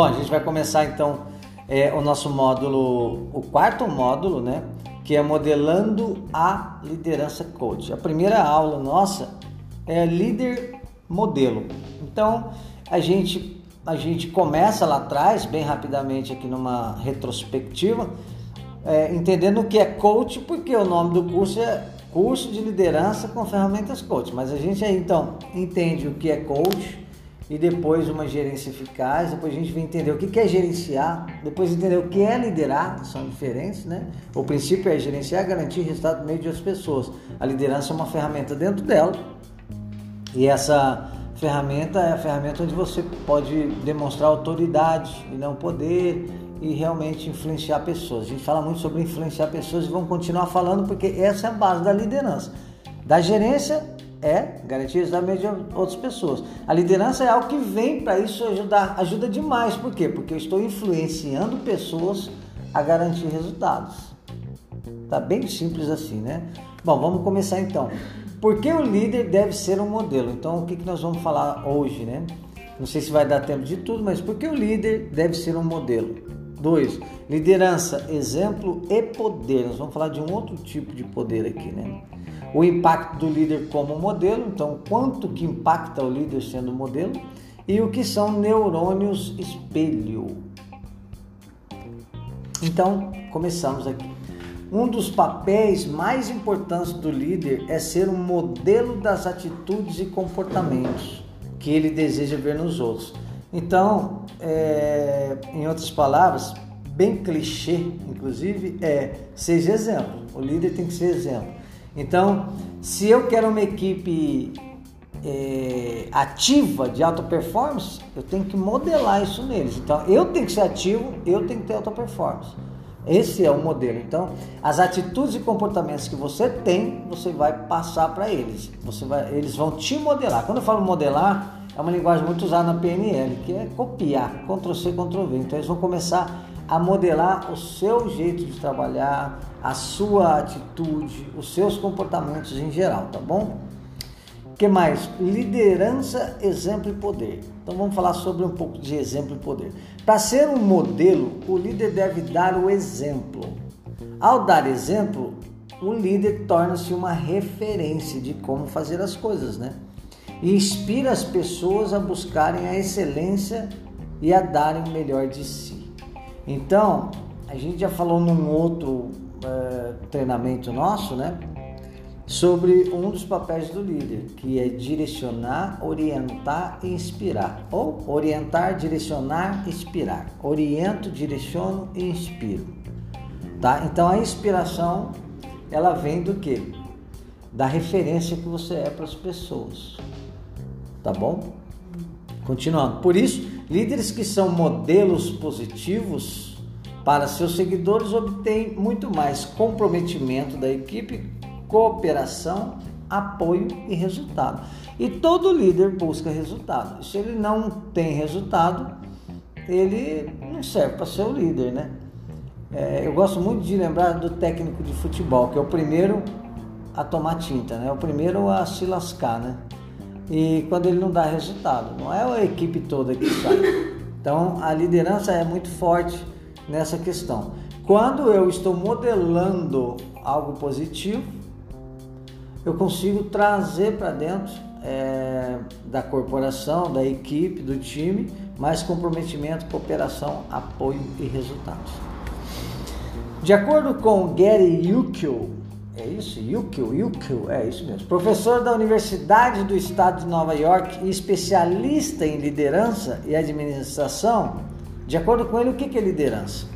Bom, a gente vai começar então é, o nosso módulo, o quarto módulo, né? Que é modelando a liderança coach. A primeira aula nossa é líder modelo. Então a gente a gente começa lá atrás, bem rapidamente aqui numa retrospectiva, é, entendendo o que é coach, porque o nome do curso é curso de liderança com ferramentas coach. Mas a gente aí então entende o que é coach e depois uma gerência eficaz, depois a gente vai entender o que é gerenciar, depois entender o que é liderar, são diferentes, né? O princípio é gerenciar, garantir resultado no meio de outras pessoas. A liderança é uma ferramenta dentro dela e essa ferramenta é a ferramenta onde você pode demonstrar autoridade e não poder e realmente influenciar pessoas. A gente fala muito sobre influenciar pessoas e vamos continuar falando porque essa é a base da liderança. Da gerência é garantir resultado de outras pessoas. A liderança é algo que vem para isso ajudar, ajuda demais. Por quê? Porque eu estou influenciando pessoas a garantir resultados. Tá bem simples assim, né? Bom, vamos começar então. Por que o líder deve ser um modelo? Então, o que, que nós vamos falar hoje, né? Não sei se vai dar tempo de tudo, mas por que o líder deve ser um modelo? Dois, liderança, exemplo e poder. Nós vamos falar de um outro tipo de poder aqui, né? O impacto do líder como modelo, então quanto que impacta o líder sendo modelo e o que são neurônios espelho. Então, começamos aqui. Um dos papéis mais importantes do líder é ser um modelo das atitudes e comportamentos que ele deseja ver nos outros. Então, é, em outras palavras, bem clichê, inclusive, é seja exemplo. O líder tem que ser exemplo. Então, se eu quero uma equipe é, ativa de alta performance, eu tenho que modelar isso neles. Então, eu tenho que ser ativo, eu tenho que ter alta performance. Esse é o modelo. Então, as atitudes e comportamentos que você tem, você vai passar para eles. Você vai, eles vão te modelar. Quando eu falo modelar, é uma linguagem muito usada na PNL, que é copiar, Ctrl C, Ctrl V. Então, eles vão começar a modelar o seu jeito de trabalhar, a sua atitude, os seus comportamentos em geral, tá bom? que mais? Liderança, exemplo e poder. Então vamos falar sobre um pouco de exemplo e poder. Para ser um modelo, o líder deve dar o exemplo. Ao dar exemplo, o líder torna-se uma referência de como fazer as coisas, né? E inspira as pessoas a buscarem a excelência e a darem o melhor de si. Então, a gente já falou num outro uh, treinamento nosso, né? Sobre um dos papéis do líder, que é direcionar, orientar e inspirar. Ou orientar, direcionar, inspirar. Oriento, direciono e inspiro. Tá? Então a inspiração, ela vem do que? Da referência que você é para as pessoas. Tá bom? Continuando. Por isso, líderes que são modelos positivos para seus seguidores obtêm muito mais comprometimento da equipe, cooperação, apoio e resultado. E todo líder busca resultado. Se ele não tem resultado, ele não serve para ser o líder, né? É, eu gosto muito de lembrar do técnico de futebol, que é o primeiro a tomar tinta, né? É o primeiro a se lascar, né? E quando ele não dá resultado. Não é a equipe toda que sai. Então a liderança é muito forte nessa questão. Quando eu estou modelando algo positivo, eu consigo trazer para dentro é, da corporação, da equipe, do time, mais comprometimento, cooperação, apoio e resultados. De acordo com Gary Yukio, é isso? Yukio, Yukio, é isso mesmo. Professor da Universidade do Estado de Nova York e especialista em liderança e administração. De acordo com ele, o que é liderança?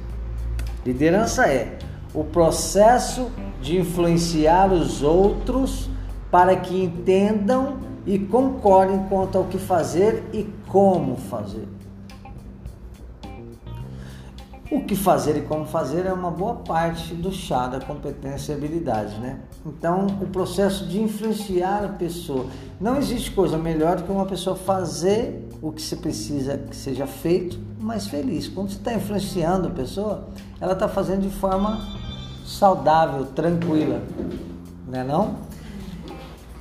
Liderança é o processo de influenciar os outros para que entendam e concordem quanto ao que fazer e como fazer. O que fazer e como fazer é uma boa parte do chá da competência e habilidade, né? Então, o processo de influenciar a pessoa. Não existe coisa melhor do que uma pessoa fazer o que você precisa que seja feito, mas feliz. Quando você está influenciando a pessoa, ela está fazendo de forma saudável, tranquila, né não?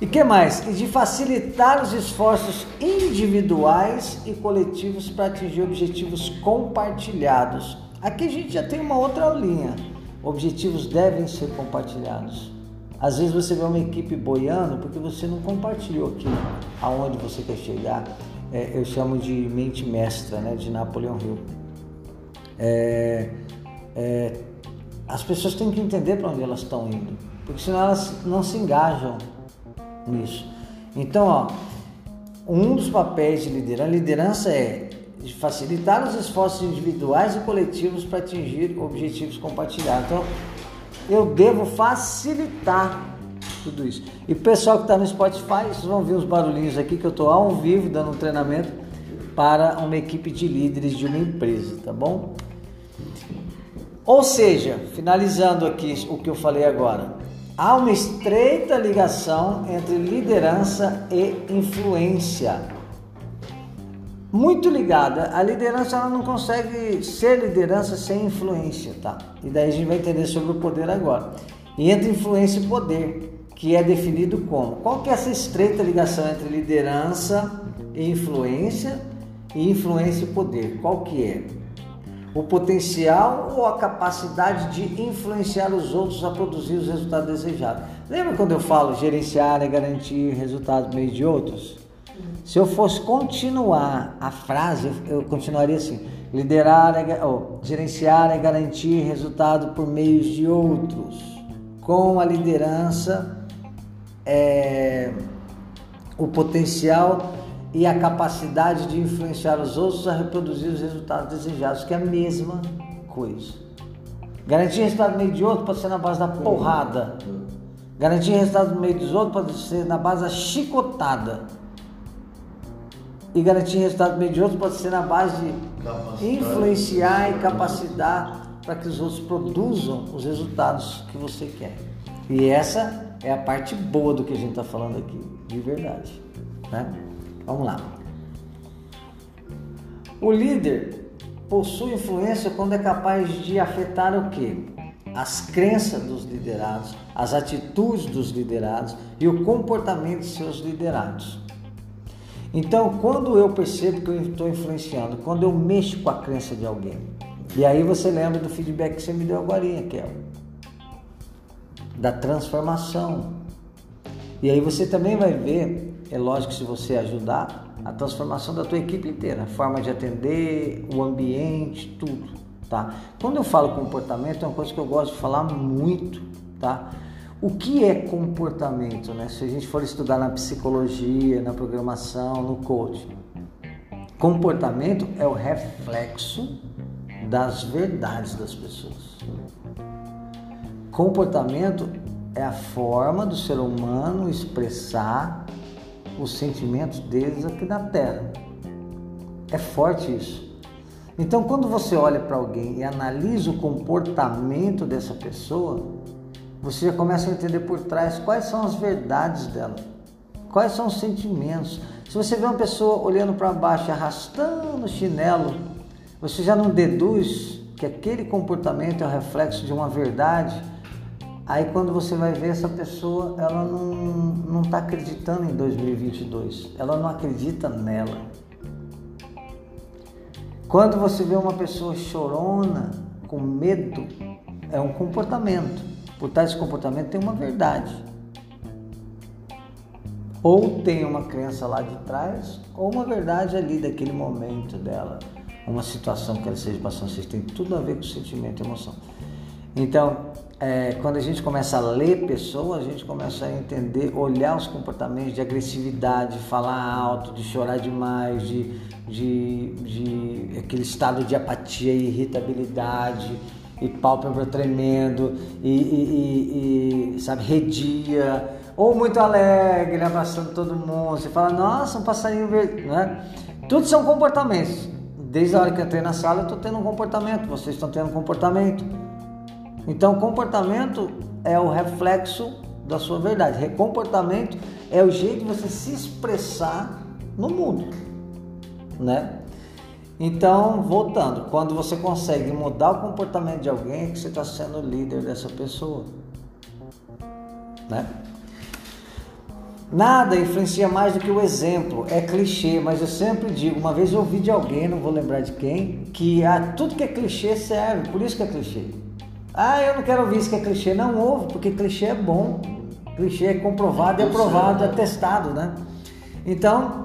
E que mais? E de facilitar os esforços individuais e coletivos para atingir objetivos compartilhados. Aqui a gente já tem uma outra linha. Objetivos devem ser compartilhados. Às vezes você vê uma equipe boiando porque você não compartilhou aqui aonde você quer chegar. É, eu chamo de mente mestra, né, de Napoleão Hill. É, é, as pessoas têm que entender para onde elas estão indo, porque senão elas não se engajam nisso. Então, ó, um dos papéis de liderança, liderança é facilitar os esforços individuais e coletivos para atingir objetivos compartilhados. Então, eu devo facilitar tudo isso. E o pessoal que está no Spotify, vocês vão ver os barulhinhos aqui que eu estou ao vivo dando um treinamento para uma equipe de líderes de uma empresa, tá bom? Ou seja, finalizando aqui o que eu falei agora, há uma estreita ligação entre liderança e influência. Muito ligada. A liderança ela não consegue ser liderança sem influência, tá? E daí a gente vai entender sobre o poder agora. E entre influência e poder, que é definido como? Qual que é essa estreita ligação entre liderança e influência e influência e poder? Qual que é? o potencial ou a capacidade de influenciar os outros a produzir os resultados desejados. Lembra quando eu falo gerenciar e garantir resultados meio de outros? Se eu fosse continuar a frase, eu continuaria assim: liderar, é, oh, gerenciar é garantir resultado por meio de outros. Com a liderança, é, o potencial e a capacidade de influenciar os outros a reproduzir os resultados desejados, que é a mesma coisa. Garantir resultado no meio de outro pode ser na base da porrada. Garantir resultado no meio dos outros pode ser na base da chicotada. E garantir resultado outros pode ser na base de influenciar e capacitar para que os outros produzam os resultados que você quer. E essa é a parte boa do que a gente está falando aqui, de verdade. Né? Vamos lá. O líder possui influência quando é capaz de afetar o que? As crenças dos liderados, as atitudes dos liderados e o comportamento de seus liderados. Então, quando eu percebo que eu estou influenciando, quando eu mexo com a crença de alguém, e aí você lembra do feedback que você me deu agora, Kel, da transformação. E aí você também vai ver é lógico se você ajudar a transformação da tua equipe inteira, a forma de atender, o ambiente, tudo, tá? Quando eu falo comportamento é uma coisa que eu gosto de falar muito, tá? O que é comportamento, né? Se a gente for estudar na psicologia, na programação, no coaching, comportamento é o reflexo das verdades das pessoas. Comportamento é a forma do ser humano expressar os sentimentos deles aqui na Terra. É forte isso. Então, quando você olha para alguém e analisa o comportamento dessa pessoa, você já começa a entender por trás quais são as verdades dela, quais são os sentimentos. Se você vê uma pessoa olhando para baixo, arrastando o chinelo, você já não deduz que aquele comportamento é o reflexo de uma verdade Aí quando você vai ver essa pessoa, ela não está acreditando em 2022, ela não acredita nela. Quando você vê uma pessoa chorona, com medo, é um comportamento. Por trás desse comportamento tem uma verdade. Ou tem uma crença lá de trás, ou uma verdade ali daquele momento dela. Uma situação que ela seja passando, vocês tem tudo a ver com sentimento e emoção. Então, é, quando a gente começa a ler pessoas, a gente começa a entender, olhar os comportamentos de agressividade, falar alto, de chorar demais, de, de, de aquele estado de apatia e irritabilidade, e pálpebra tremendo, e, e, e, e, sabe, redia, ou muito alegre, abraçando todo mundo. Você fala, nossa, um passarinho verde, né? Tudo são comportamentos. Desde a hora que eu entrei na sala, eu estou tendo um comportamento, vocês estão tendo um comportamento. Então, comportamento é o reflexo da sua verdade. Comportamento é o jeito de você se expressar no mundo, né? Então, voltando, quando você consegue mudar o comportamento de alguém, é que você está sendo líder dessa pessoa, né? Nada influencia mais do que o exemplo. É clichê, mas eu sempre digo, uma vez eu ouvi de alguém, não vou lembrar de quem, que ah, tudo que é clichê serve, por isso que é clichê. Ah, eu não quero ouvir isso que é clichê. Não ouve, porque clichê é bom. Clichê é comprovado, é aprovado, é testado, né? Então,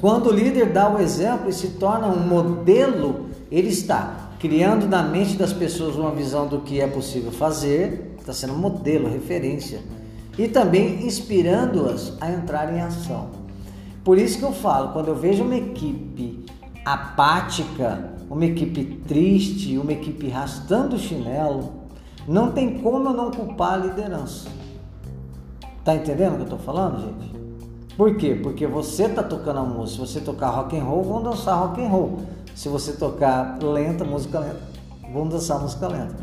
quando o líder dá o exemplo e se torna um modelo, ele está criando na mente das pessoas uma visão do que é possível fazer, está sendo modelo, referência e também inspirando-as a entrar em ação. Por isso que eu falo, quando eu vejo uma equipe apática, uma equipe triste, uma equipe rastando o chinelo, não tem como eu não culpar a liderança. Tá entendendo o que eu tô falando, gente? Por quê? Porque você tá tocando a música. Se você tocar rock and roll, vão dançar rock and roll. Se você tocar lenta, música lenta, vão dançar música lenta.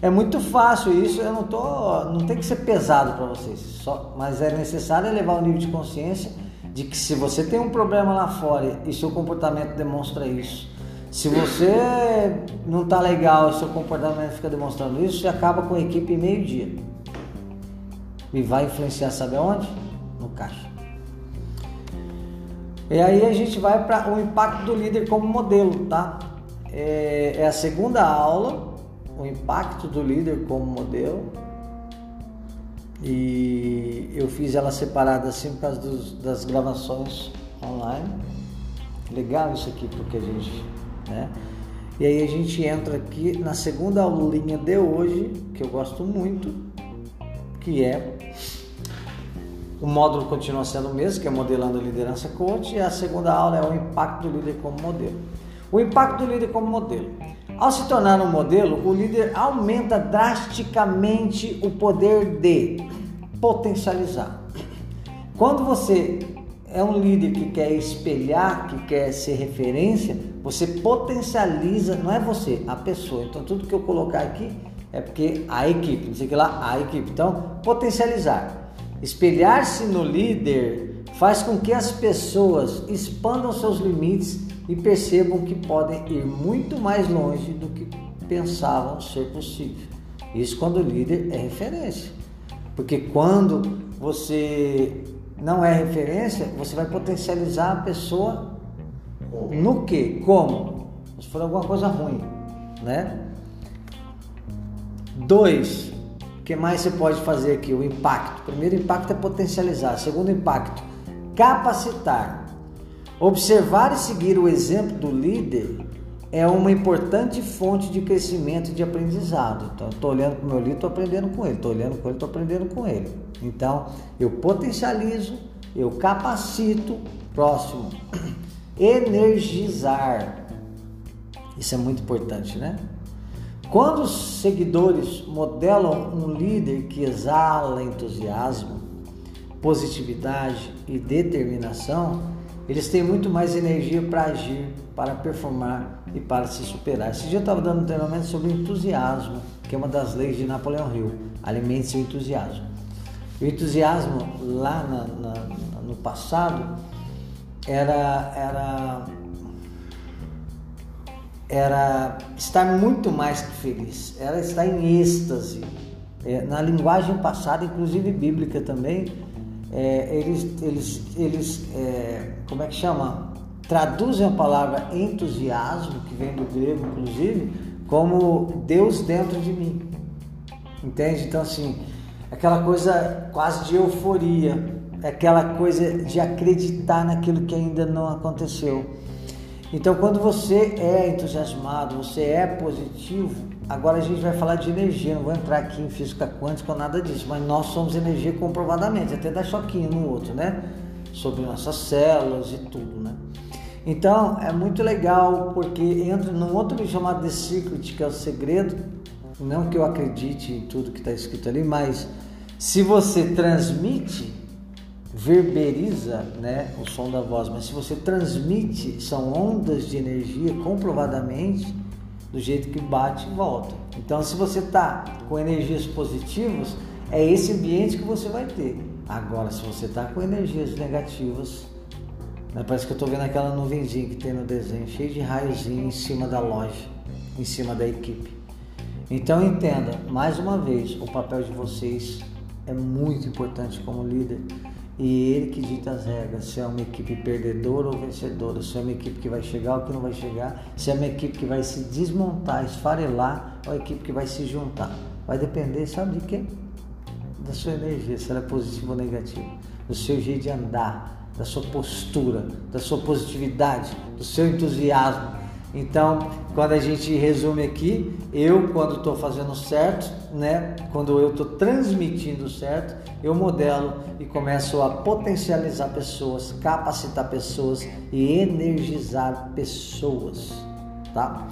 É muito fácil isso, eu não tô, não tem que ser pesado para vocês, só, mas é necessário elevar o nível de consciência de que se você tem um problema lá fora e seu comportamento demonstra isso, se você não está legal e seu comportamento fica demonstrando isso, você acaba com a equipe meio dia. E vai influenciar, sabe aonde? No caixa. E aí a gente vai para o impacto do líder como modelo, tá? É, é a segunda aula o impacto do líder como modelo. E eu fiz ela separada assim por causa dos, das gravações online. Legal isso aqui porque a gente, né? E aí a gente entra aqui na segunda aulinha de hoje, que eu gosto muito, que é o módulo continua sendo o mesmo, que é modelando a liderança coach, e a segunda aula é o impacto do líder como modelo. O impacto do líder como modelo. Ao se tornar um modelo, o líder aumenta drasticamente o poder de potencializar. Quando você é um líder que quer espelhar, que quer ser referência, você potencializa, não é você, a pessoa. Então tudo que eu colocar aqui é porque a equipe, não sei que lá, a equipe. Então, potencializar. Espelhar-se no líder faz com que as pessoas expandam seus limites e percebam que podem ir muito mais longe do que pensavam ser possível. Isso quando o líder é referência. Porque quando você não é referência, você vai potencializar a pessoa no que? Como? Se for alguma coisa ruim, né? Dois, o que mais você pode fazer aqui? O impacto. Primeiro impacto é potencializar. Segundo impacto, capacitar. Observar e seguir o exemplo do líder é uma importante fonte de crescimento e de aprendizado. Então, estou olhando para o meu líder, estou aprendendo com ele, estou olhando com ele, estou aprendendo com ele. Então, eu potencializo, eu capacito, próximo, energizar. Isso é muito importante, né? Quando os seguidores modelam um líder que exala entusiasmo, positividade e determinação, eles têm muito mais energia para agir, para performar e para se superar. Esse dia eu estava dando um treinamento sobre entusiasmo, que é uma das leis de Napoleão Hill. Alimente seu entusiasmo. O entusiasmo lá na, na, no passado era, era, era estar muito mais que feliz, era estar em êxtase. É, na linguagem passada, inclusive bíblica também, é, eles, eles, eles é, como é que chama? Traduzem a palavra entusiasmo, que vem do grego inclusive, como Deus dentro de mim. Entende? Então, assim, aquela coisa quase de euforia, aquela coisa de acreditar naquilo que ainda não aconteceu. Então, quando você é entusiasmado, você é positivo, agora a gente vai falar de energia, não vou entrar aqui em física quântica ou nada disso, mas nós somos energia comprovadamente, até dá choquinho no outro, né? Sobre nossas células e tudo, né? Então, é muito legal porque entra num outro livro chamado The Secret, que é o segredo, não que eu acredite em tudo que está escrito ali, mas se você transmite verberiza né, o som da voz, mas se você transmite, são ondas de energia comprovadamente do jeito que bate e volta. Então, se você está com energias positivas, é esse ambiente que você vai ter. Agora, se você está com energias negativas, né, parece que eu estou vendo aquela nuvenzinha que tem no desenho, cheia de raiozinho em cima da loja, em cima da equipe. Então, entenda, mais uma vez, o papel de vocês é muito importante como líder E ele que dita as regras, se é uma equipe perdedora ou vencedora, se é uma equipe que vai chegar ou que não vai chegar, se é uma equipe que vai se desmontar, esfarelar, ou a equipe que vai se juntar. Vai depender, sabe de quê? Da sua energia, se ela é positiva ou negativa, do seu jeito de andar, da sua postura, da sua positividade, do seu entusiasmo. Então, quando a gente resume aqui, eu quando estou fazendo certo, né, quando eu estou transmitindo certo, eu modelo e começo a potencializar pessoas, capacitar pessoas e energizar pessoas, tá?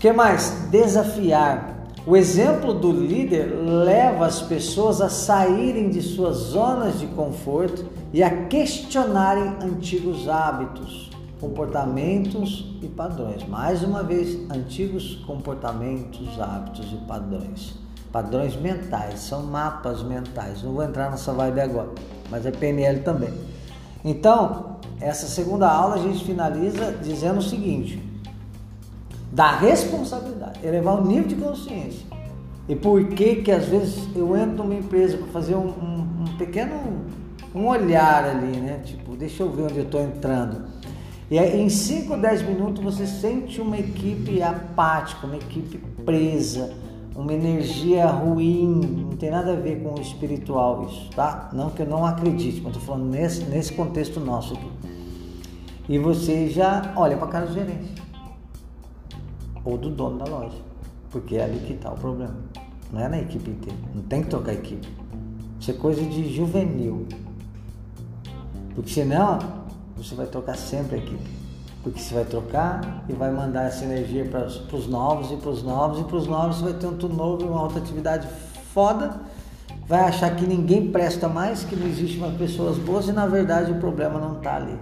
Que mais? Desafiar. O exemplo do líder leva as pessoas a saírem de suas zonas de conforto e a questionarem antigos hábitos comportamentos e padrões. Mais uma vez, antigos comportamentos, hábitos e padrões. Padrões mentais, são mapas mentais. Não vou entrar nessa vibe agora, mas é PNL também. Então, essa segunda aula a gente finaliza dizendo o seguinte: da responsabilidade, elevar o nível de consciência. E por que que às vezes eu entro numa empresa para fazer um, um, um pequeno um olhar ali, né? Tipo, deixa eu ver onde eu estou entrando e em 5, 10 minutos você sente uma equipe apática, uma equipe presa, uma energia ruim, não tem nada a ver com o espiritual isso, tá? Não que eu não acredite, mas estou falando nesse, nesse contexto nosso aqui. E você já olha para a cara do gerente ou do dono da loja, porque é ali que está o problema. Não é na equipe inteira, não tem que trocar equipe. Isso é coisa de juvenil. Porque senão você vai trocar sempre a equipe. Porque você vai trocar e vai mandar essa energia para os novos e para os novos e para os novos você vai ter um tudo novo, uma alta atividade foda. Vai achar que ninguém presta mais, que não existe mais pessoas boas e na verdade o problema não está ali.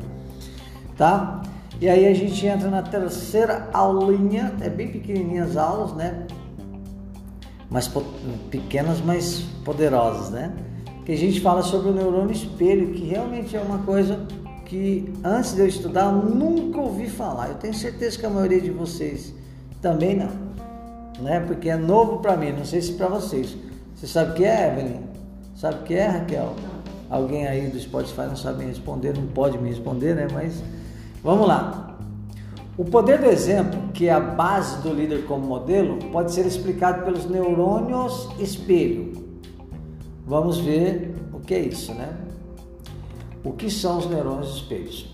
Tá? E aí a gente entra na terceira aulinha, é bem pequenininhas as aulas, né? Mas pequenas, mas poderosas, né? Que a gente fala sobre o neurônio espelho, que realmente é uma coisa que antes de eu estudar eu nunca ouvi falar. Eu tenho certeza que a maioria de vocês também não, né? Porque é novo para mim, não sei se para vocês. Você sabe o que é, Evelyn? Sabe o que é, Raquel? Alguém aí do Spotify não sabe me responder, não pode me responder, né? Mas vamos lá. O poder do exemplo, que é a base do líder como modelo, pode ser explicado pelos neurônios espelho. Vamos ver o que é isso, né? O que são os neurônios espelhos?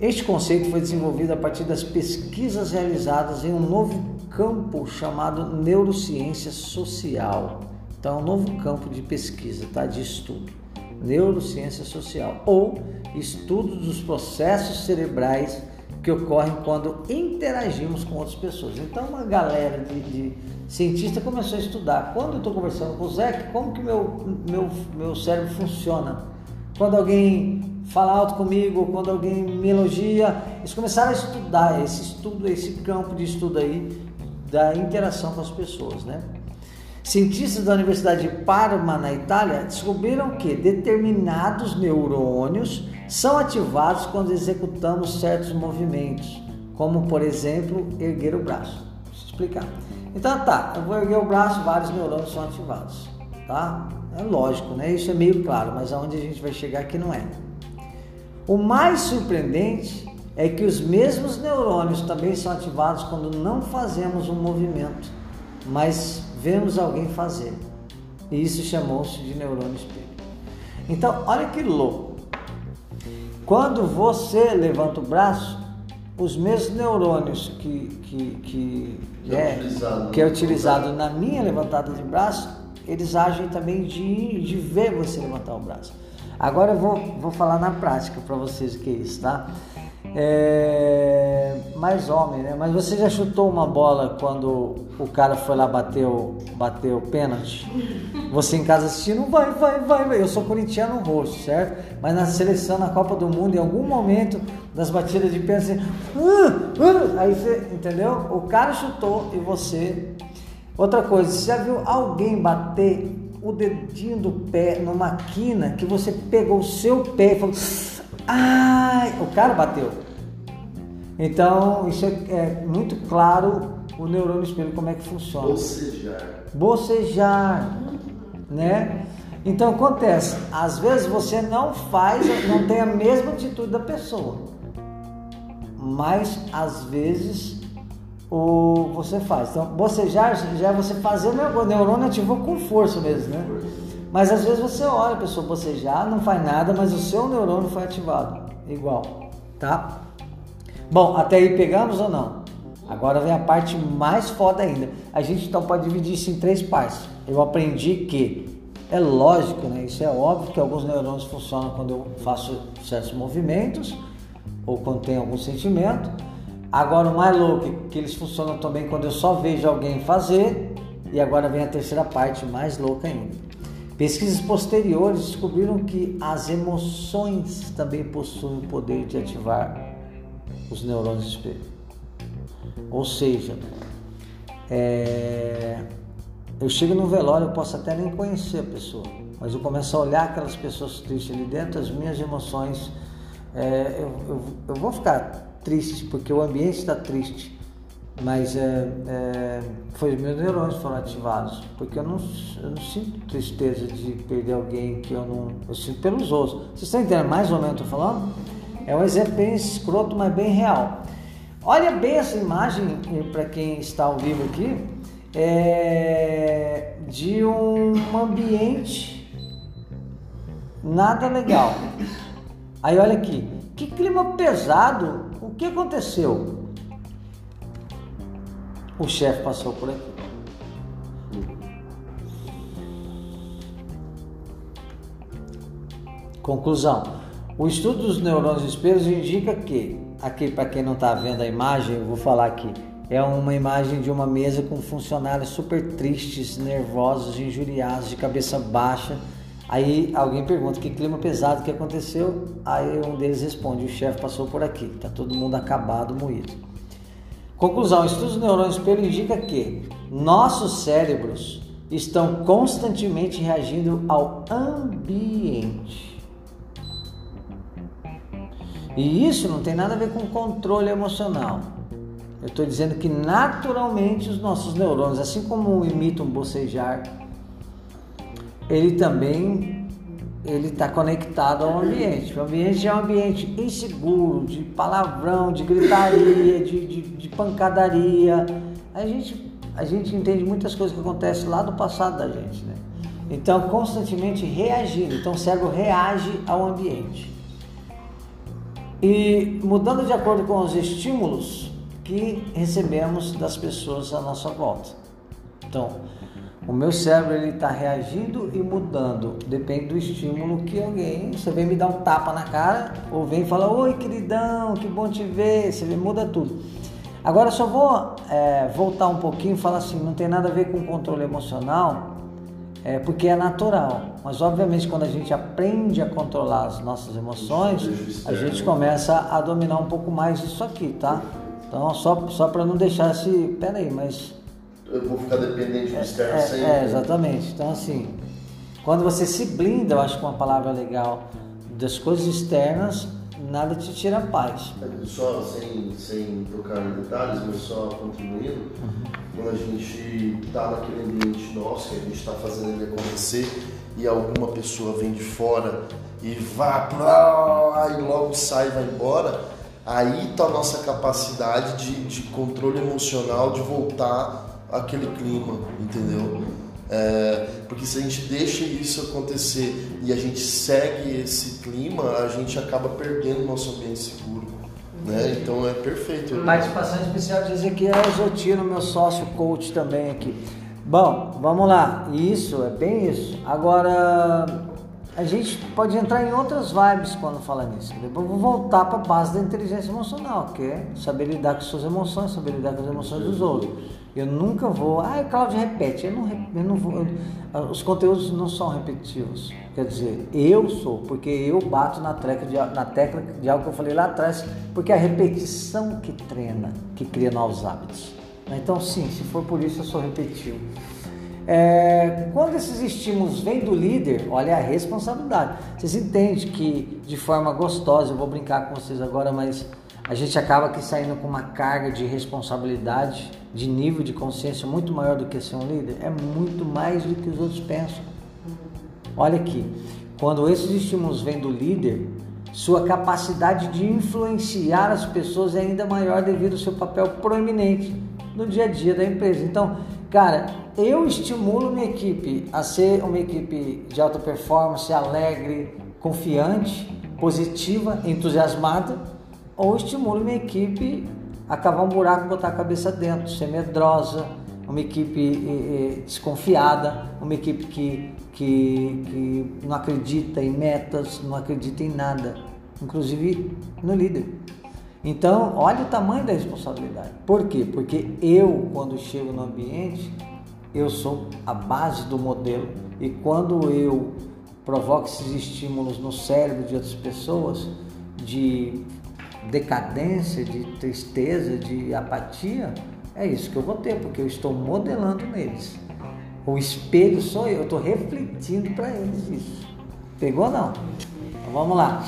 Este conceito foi desenvolvido a partir das pesquisas realizadas em um novo campo chamado neurociência social. Então, é um novo campo de pesquisa, tá? de estudo. Neurociência social ou estudo dos processos cerebrais que ocorrem quando interagimos com outras pessoas. Então, uma galera de, de cientistas começou a estudar. Quando eu estou conversando com o Zé, como que meu, meu, meu cérebro funciona? Quando alguém fala alto comigo, quando alguém me elogia, eles começaram a estudar esse estudo, esse campo de estudo aí da interação com as pessoas, né? Cientistas da Universidade de Parma, na Itália, descobriram que determinados neurônios são ativados quando executamos certos movimentos, como por exemplo erguer o braço. Deixa eu explicar. Então tá, eu vou erguer o braço, vários neurônios são ativados, tá? É lógico, né? Isso é meio claro, mas aonde a gente vai chegar aqui não é. O mais surpreendente é que os mesmos neurônios também são ativados quando não fazemos um movimento, mas vemos alguém fazer. E isso chamou-se de neurônio espelho. Então, olha que louco. Quando você levanta o braço, os mesmos neurônios que, que, que, que é, utilizado, que é utilizado na minha levantada de braço eles agem também de, de ver você levantar o braço. Agora eu vou, vou falar na prática para vocês o que é isso, tá? É, mais homem, né? Mas você já chutou uma bola quando o cara foi lá bater o, bater o pênalti? Você em casa assistindo, vai, vai, vai, vai. Eu sou corintiano roxo, certo? Mas na seleção, na Copa do Mundo, em algum momento das batidas de pênalti, assim, uh, uh, aí você, entendeu? O cara chutou e você Outra coisa, você já viu alguém bater o dedinho do pé numa quina que você pegou o seu pé e falou, ai, o cara bateu. Então, isso é, é muito claro o neurônio espelho como é que funciona. Bocejar. Bocejar, né? Então acontece, às vezes você não faz, não tem a mesma atitude da pessoa, mas às vezes o você faz. Então bocejar já é você fazer o neurônio ativou com força mesmo, né? Mas às vezes você olha a pessoa bocejar, não faz nada, mas o seu neurônio foi ativado, igual, tá? Bom, até aí pegamos ou não? Agora vem a parte mais foda ainda. A gente então pode dividir isso em três partes. Eu aprendi que é lógico, né? Isso é óbvio que alguns neurônios funcionam quando eu faço certos movimentos ou quando tem algum sentimento. Agora o mais louco é que eles funcionam também quando eu só vejo alguém fazer. E agora vem a terceira parte mais louca ainda. Pesquisas posteriores descobriram que as emoções também possuem o poder de ativar os neurônios espelho. Ou seja, é, eu chego no velório, eu posso até nem conhecer a pessoa, mas eu começo a olhar aquelas pessoas tristes ali dentro, as minhas emoções, é, eu, eu, eu, vou ficar triste porque o ambiente está triste, mas é, é, foi meus neurônios foram ativados, porque eu não, eu não sinto tristeza de perder alguém que eu não, eu sinto pelos outros. Vocês estão entendendo mais ou menos o que eu estou falando? É um exemplo bem escroto, mas bem real. Olha bem essa imagem para quem está ao vivo aqui é, de um ambiente nada legal. Aí olha aqui, que clima pesado. O que aconteceu? O chefe passou por aqui. Conclusão: o estudo dos neurônios espelhos indica que, aqui para quem não está vendo a imagem, eu vou falar aqui é uma imagem de uma mesa com funcionários super tristes, nervosos, injuriados, de cabeça baixa. Aí alguém pergunta que clima pesado que aconteceu. Aí um deles responde: o chefe passou por aqui, tá todo mundo acabado, moído. Conclusão: estudos do neurônio espelho indica que nossos cérebros estão constantemente reagindo ao ambiente. E isso não tem nada a ver com controle emocional. Eu estou dizendo que naturalmente os nossos neurônios, assim como imitam bocejar, ele também ele está conectado ao ambiente. O ambiente é um ambiente inseguro, de palavrão, de gritaria, de, de, de pancadaria. A gente, a gente entende muitas coisas que acontecem lá do passado da gente, né? Então, constantemente reagindo. Então, o cérebro reage ao ambiente. E mudando de acordo com os estímulos, que recebemos das pessoas à nossa volta. Então, o meu cérebro ele está reagindo e mudando, depende do estímulo que alguém. Você vem me dar um tapa na cara ou vem falar: Oi, queridão, que bom te ver. Você vê, muda tudo. Agora, só vou é, voltar um pouquinho e falar assim: não tem nada a ver com controle emocional, é, porque é natural. Mas, obviamente, quando a gente aprende a controlar as nossas emoções, a gente começa a dominar um pouco mais isso aqui, tá? Então, só, só para não deixar esse. Pera aí, mas. Eu vou ficar dependente do externo é, sempre. É, exatamente. Então, assim, quando você se blinda, eu acho que uma palavra legal, das coisas externas, nada te tira a paz. Só sem, sem tocar em detalhes, mas só contribuindo, uhum. quando a gente está naquele ambiente nosso, que a gente está fazendo ele acontecer, e alguma pessoa vem de fora e vá, e logo sai e vai embora aí está a nossa capacidade de, de controle emocional de voltar àquele clima, entendeu? É, porque se a gente deixa isso acontecer e a gente segue esse clima, a gente acaba perdendo o nosso ambiente seguro. Né? Então é perfeito. Participação especial de Ezequiel Zotino, meu sócio coach também aqui. Bom, vamos lá. Isso, é bem isso. Agora, a gente pode entrar em outras vibes quando fala nisso. Depois vou voltar para a base da inteligência emocional, que é saber lidar com suas emoções, saber lidar com as emoções dos outros. Eu nunca vou, ah, Cláudio repete, eu não, eu não vou, eu, ah, os conteúdos não são repetitivos. Quer dizer, eu sou, porque eu bato na, treca de, na tecla de algo que eu falei lá atrás, porque é a repetição que treina, que cria novos hábitos. Então, sim, se for por isso, eu sou repetitivo. É, quando esses estímulos vêm do líder, olha a responsabilidade. Vocês entendem que de forma gostosa, eu vou brincar com vocês agora, mas a gente acaba aqui saindo com uma carga de responsabilidade, de nível de consciência muito maior do que ser um líder. É muito mais do que os outros pensam. Olha aqui, quando esses estímulos vêm do líder, sua capacidade de influenciar as pessoas é ainda maior devido ao seu papel proeminente no dia a dia da empresa. Então, cara, eu estimulo minha equipe a ser uma equipe de alta performance, alegre, confiante, positiva, entusiasmada, ou estimulo minha equipe a cavar um buraco e botar a cabeça dentro, ser medrosa, uma equipe eh, eh, desconfiada, uma equipe que, que, que não acredita em metas, não acredita em nada, inclusive no líder. Então, olha o tamanho da responsabilidade. Por quê? Porque eu, quando chego no ambiente, eu sou a base do modelo e quando eu provoco esses estímulos no cérebro de outras pessoas de decadência, de tristeza, de apatia, é isso que eu vou ter, porque eu estou modelando neles. O espelho sou eu, eu estou refletindo para eles isso. Pegou ou não? Então vamos lá.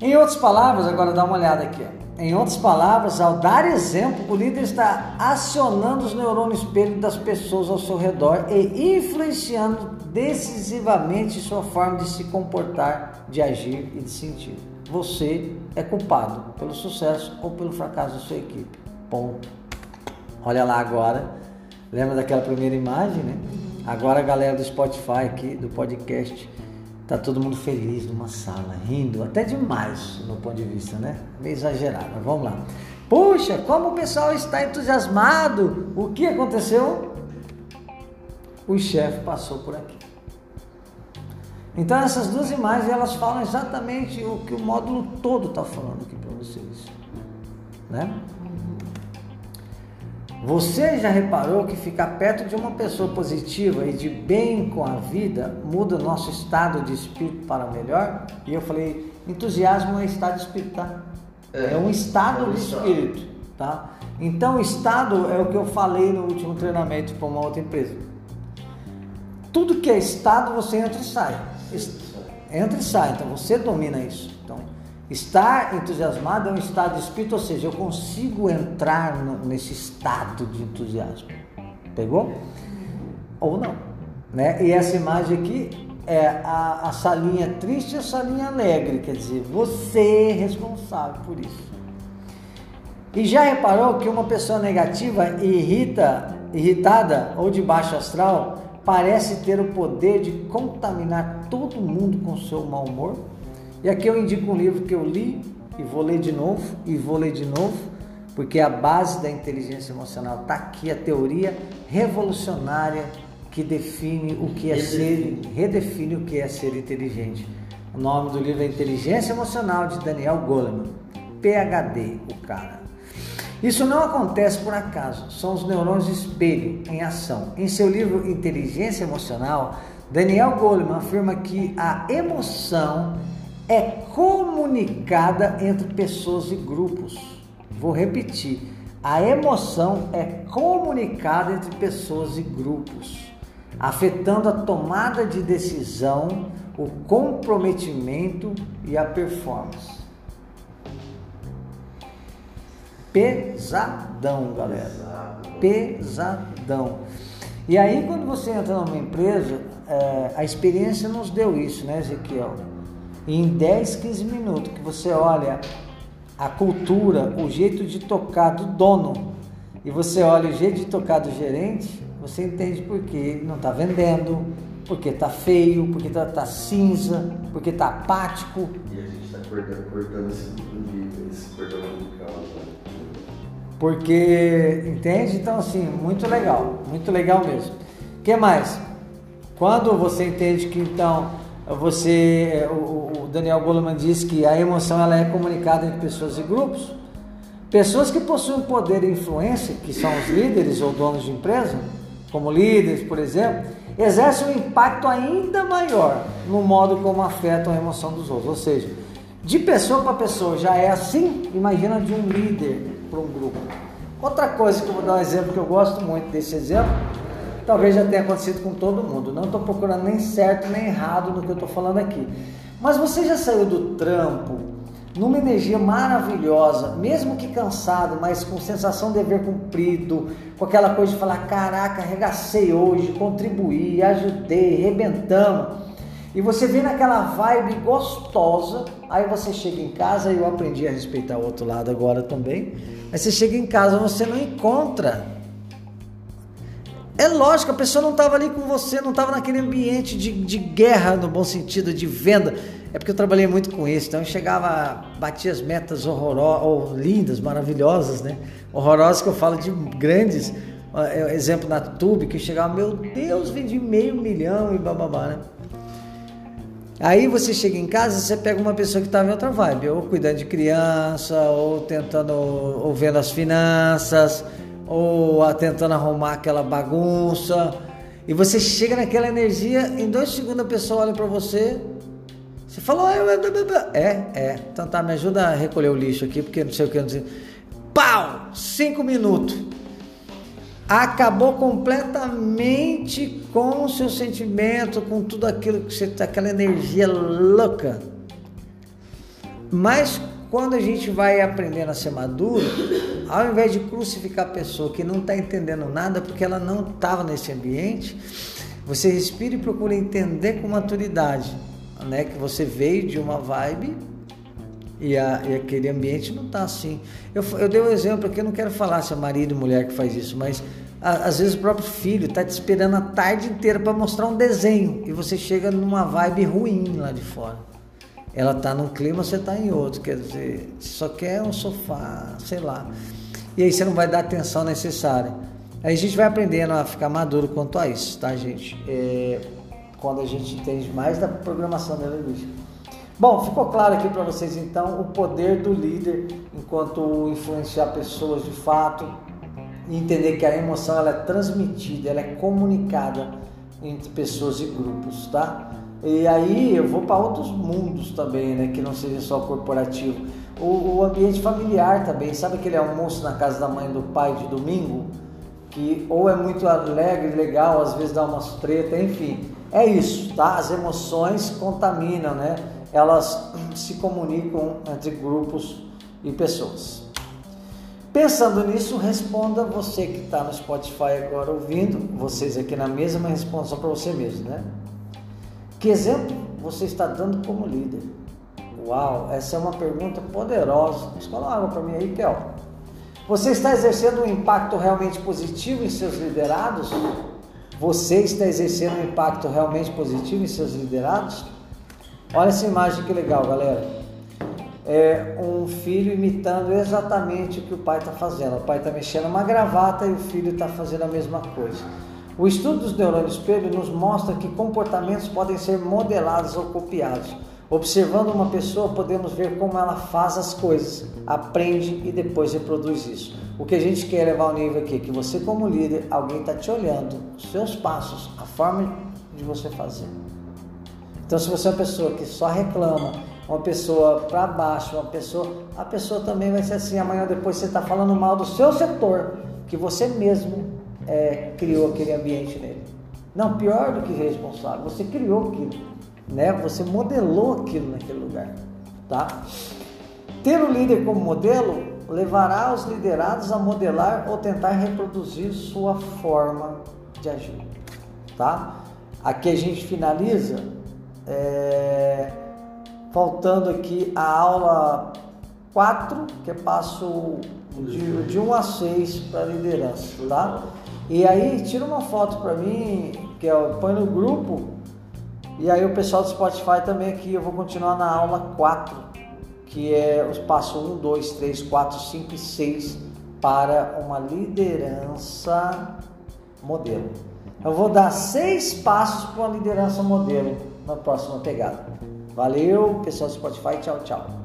Em outras palavras, agora dá uma olhada aqui. Ó. Em outras palavras, ao dar exemplo, o líder está acionando os neurônios espelho das pessoas ao seu redor e influenciando decisivamente sua forma de se comportar, de agir e de sentir. Você é culpado pelo sucesso ou pelo fracasso da sua equipe. Ponto. Olha lá agora. Lembra daquela primeira imagem, né? Agora a galera do Spotify aqui, do podcast, tá todo mundo feliz numa sala, rindo, até demais no ponto de vista, né? Meio exagerado, mas vamos lá. Puxa, como o pessoal está entusiasmado! O que aconteceu? O chefe passou por aqui. Então essas duas imagens elas falam exatamente o que o módulo todo está falando aqui para vocês, né? Você já reparou que ficar perto de uma pessoa positiva e de bem com a vida muda o nosso estado de espírito para melhor? E eu falei, entusiasmo é estado de espírito, tá? É, é um estado é de espírito, tá? Então, estado é o que eu falei no último treinamento para uma outra empresa. Tudo que é estado, você entra e sai. Entra e sai, então você domina isso. Então, Estar entusiasmado é um estado de espírito, ou seja, eu consigo entrar no, nesse estado de entusiasmo. Pegou? Ou não. Né? E essa imagem aqui é a, a salinha triste e a salinha alegre, quer dizer, você é responsável por isso. E já reparou que uma pessoa negativa irrita, irritada ou de baixo astral parece ter o poder de contaminar todo mundo com seu mau humor? E aqui eu indico um livro que eu li e vou ler de novo e vou ler de novo, porque a base da inteligência emocional está aqui, a teoria revolucionária que define o que é redefine. ser, redefine o que é ser inteligente. O nome do livro é Inteligência Emocional de Daniel Goleman, PhD, o cara. Isso não acontece por acaso, são os neurônios espelho em ação. Em seu livro Inteligência Emocional, Daniel Goleman afirma que a emoção é comunicada entre pessoas e grupos. Vou repetir. A emoção é comunicada entre pessoas e grupos, afetando a tomada de decisão, o comprometimento e a performance. Pesadão, galera. Pesadão. E aí, quando você entra numa empresa, é, a experiência nos deu isso, né, Ezequiel? em 10, 15 minutos que você olha a cultura, o jeito de tocar do dono e você olha o jeito de tocar do gerente, você entende por que ele não está vendendo, porque está feio, porque está tá cinza, porque está apático. E a gente está cortando, cortando esse, esse cordão umbilical. Né? Porque, entende? Então, assim, muito legal, muito legal mesmo. O que mais? Quando você entende que então você, é, o, Daniel Goleman diz que a emoção ela é comunicada entre pessoas e grupos. Pessoas que possuem poder e influência, que são os líderes ou donos de empresa, como líderes, por exemplo, exercem um impacto ainda maior no modo como afetam a emoção dos outros. Ou seja, de pessoa para pessoa já é assim, imagina de um líder para um grupo. Outra coisa que eu vou dar um exemplo que eu gosto muito desse exemplo talvez já tenha acontecido com todo mundo. Não estou procurando nem certo nem errado no que eu estou falando aqui. Mas você já saiu do trampo numa energia maravilhosa, mesmo que cansado, mas com sensação de dever cumprido, com aquela coisa de falar: caraca, arregacei hoje, contribuí, ajudei, rebentamos. E você vem naquela vibe gostosa, aí você chega em casa, e eu aprendi a respeitar o outro lado agora também. Aí você chega em casa, você não encontra. É lógico, a pessoa não estava ali com você, não estava naquele ambiente de, de guerra, no bom sentido, de venda. É porque eu trabalhei muito com isso, então eu chegava, batia as metas horrorosas, lindas, maravilhosas, né? Horrorosas que eu falo de grandes. É, exemplo na Tube, que chegava, meu Deus, vendi meio milhão e bababá, né? Aí você chega em casa, você pega uma pessoa que estava em outra vibe, ou cuidando de criança, ou tentando, ou vendo as finanças, ou tentando arrumar aquela bagunça. E você chega naquela energia, em dois segundos a pessoa olha para você, você fala, é, é, então tá, me ajuda a recolher o lixo aqui, porque não sei o que, não sei. Pau! Cinco minutos acabou completamente com o seu sentimento, com tudo aquilo que você tá, aquela energia louca. Mas quando a gente vai aprendendo a ser maduro, ao invés de crucificar a pessoa que não está entendendo nada porque ela não estava nesse ambiente, você respira e procura entender com maturidade, né? Que você veio de uma vibe e, a, e aquele ambiente não está assim. Eu, eu dei um exemplo aqui, eu não quero falar se é marido e mulher que faz isso, mas a, às vezes o próprio filho está te esperando a tarde inteira para mostrar um desenho e você chega numa vibe ruim lá de fora. Ela está num clima, você está em outro, quer dizer, só quer um sofá, sei lá. E aí você não vai dar a atenção necessária. Aí a gente vai aprendendo a ficar maduro quanto a isso, tá, gente? É, quando a gente entende mais da programação neurolinguística. Bom, ficou claro aqui para vocês então o poder do líder enquanto influenciar pessoas de fato e entender que a emoção ela é transmitida, ela é comunicada entre pessoas e grupos, tá? E aí eu vou para outros mundos também, né? Que não seja só corporativo. O, o, ambiente familiar também, sabe aquele almoço na casa da mãe do pai de domingo? Que ou é muito alegre, legal, às vezes dá umas treta, enfim. É isso, tá? As emoções contaminam, né? elas se comunicam entre grupos e pessoas. Pensando nisso, responda você que está no Spotify agora ouvindo, vocês aqui na mesa, mas responda só para você mesmo, né? Que exemplo você está dando como líder? Uau, essa é uma pergunta poderosa. Escola água para mim aí, Kel. Você está exercendo um impacto realmente positivo em seus liderados? Você está exercendo um impacto realmente positivo em seus liderados? Olha essa imagem que legal, galera. É um filho imitando exatamente o que o pai está fazendo. O pai está mexendo uma gravata e o filho está fazendo a mesma coisa. O estudo dos neurônios espelho nos mostra que comportamentos podem ser modelados ou copiados. Observando uma pessoa, podemos ver como ela faz as coisas, aprende e depois reproduz isso. O que a gente quer levar ao nível aqui é que você, como líder, alguém está te olhando, os seus passos, a forma de você fazer. Então, se você é uma pessoa que só reclama, uma pessoa para baixo, uma pessoa, a pessoa também vai ser assim. Amanhã depois você está falando mal do seu setor, que você mesmo é, criou aquele ambiente nele. Não, pior do que responsável, você criou aquilo, né? Você modelou aquilo naquele lugar, tá? Ter o líder como modelo levará os liderados a modelar ou tentar reproduzir sua forma de agir, tá? Aqui a gente finaliza é, faltando aqui a aula 4, que é passo de, de 1 a 6 para liderança, tá? E aí tira uma foto para mim, que é, põe no grupo, e aí o pessoal do Spotify também aqui, eu vou continuar na aula 4, que é os passos 1, 2, 3, 4, 5 e 6 para uma liderança modelo. Eu vou dar seis passos para uma liderança modelo na próxima pegada. Valeu, pessoal do Spotify. Tchau, tchau.